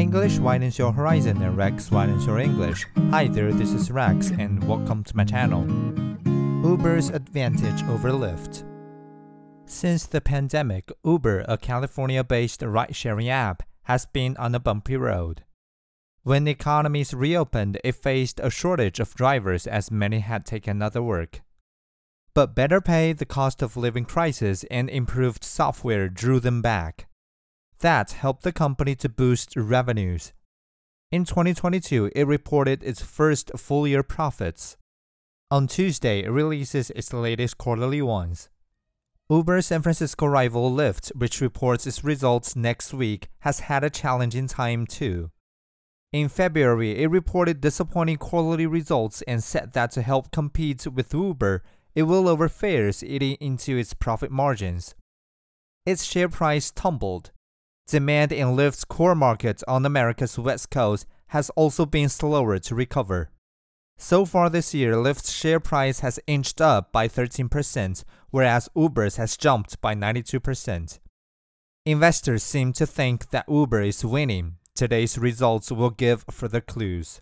English widens your horizon and Rex widens your English. Hi there, this is Rex and welcome to my channel. Uber's advantage over Lyft. Since the pandemic, Uber, a California based ride sharing app, has been on a bumpy road. When the economies reopened, it faced a shortage of drivers as many had taken other work. But better pay, the cost of living crisis, and improved software drew them back. That helped the company to boost revenues. In 2022, it reported its first full year profits. On Tuesday, it releases its latest quarterly ones. Uber San Francisco rival Lyft, which reports its results next week, has had a challenging time too. In February, it reported disappointing quarterly results and said that to help compete with Uber, it will lower fares eating into its profit margins. Its share price tumbled. Demand in Lyft's core market on America's West Coast has also been slower to recover. So far this year, Lyft's share price has inched up by 13%, whereas Uber's has jumped by 92%. Investors seem to think that Uber is winning. Today's results will give further clues.